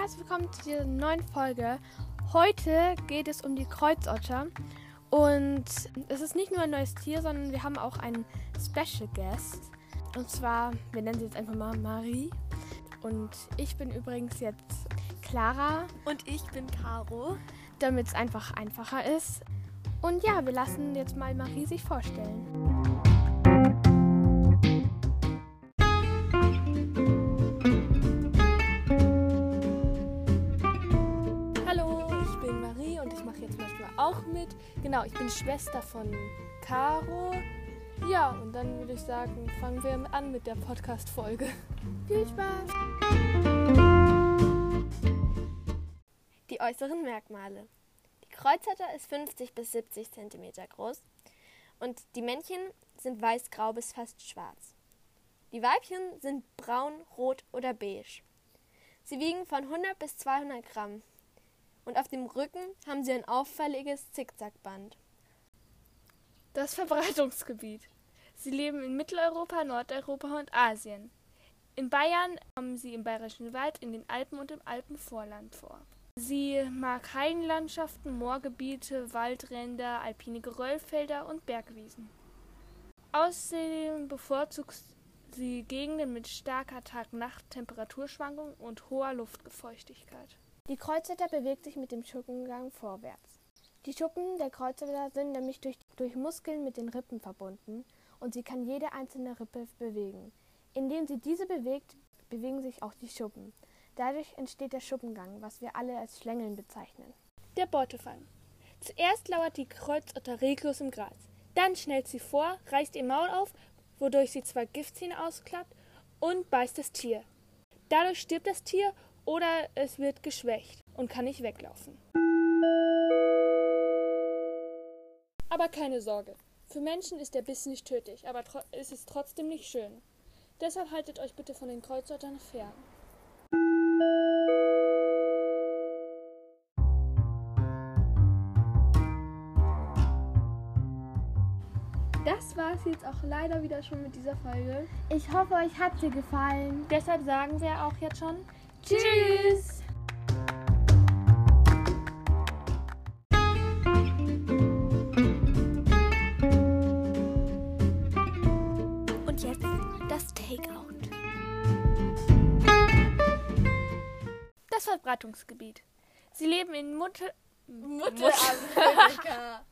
herzlich willkommen zu dieser neuen Folge. Heute geht es um die Kreuzotter. Und es ist nicht nur ein neues Tier, sondern wir haben auch einen Special Guest. Und zwar, wir nennen sie jetzt einfach mal Marie. Und ich bin übrigens jetzt Clara. Und ich bin Caro. Damit es einfach einfacher ist. Und ja, wir lassen jetzt mal Marie sich vorstellen. Und ich mache jetzt manchmal auch mit. Genau, ich bin Schwester von Caro. Ja, und dann würde ich sagen, fangen wir an mit der Podcast-Folge. Viel Spaß! Die äußeren Merkmale. Die Kreuzotter ist 50 bis 70 cm groß und die Männchen sind weißgrau bis fast schwarz. Die Weibchen sind braun, rot oder beige. Sie wiegen von 100 bis 200 Gramm und auf dem Rücken haben sie ein auffälliges Zickzackband. Das Verbreitungsgebiet. Sie leben in Mitteleuropa, Nordeuropa und Asien. In Bayern kommen sie im Bayerischen Wald, in den Alpen und im Alpenvorland vor. Sie mag Heidenlandschaften, Moorgebiete, Waldränder, alpine Geröllfelder und Bergwiesen. Außerdem bevorzugt sie Gegenden mit starker Tag-Nacht-Temperaturschwankung und hoher Luftfeuchtigkeit. Die Kreuzotter bewegt sich mit dem Schuppengang vorwärts. Die Schuppen der Kreuzotter sind nämlich durch, durch Muskeln mit den Rippen verbunden und sie kann jede einzelne Rippe bewegen. Indem sie diese bewegt, bewegen sich auch die Schuppen. Dadurch entsteht der Schuppengang, was wir alle als Schlängeln bezeichnen. Der Beutefang. Zuerst lauert die Kreuzotter reglos im Gras. Dann schnellt sie vor, reißt ihr Maul auf, wodurch sie zwei Giftzähne ausklappt und beißt das Tier. Dadurch stirbt das Tier oder es wird geschwächt und kann nicht weglaufen. Aber keine Sorge, für Menschen ist der Biss nicht tödlich, aber es ist trotzdem nicht schön. Deshalb haltet euch bitte von den Kreuzottern fern. Das war es jetzt auch leider wieder schon mit dieser Folge. Ich hoffe, euch hat sie gefallen. Deshalb sagen wir auch jetzt schon Tschüss! Und jetzt das Takeout. Das Verbreitungsgebiet. Sie leben in Mutter Mutter Amerika.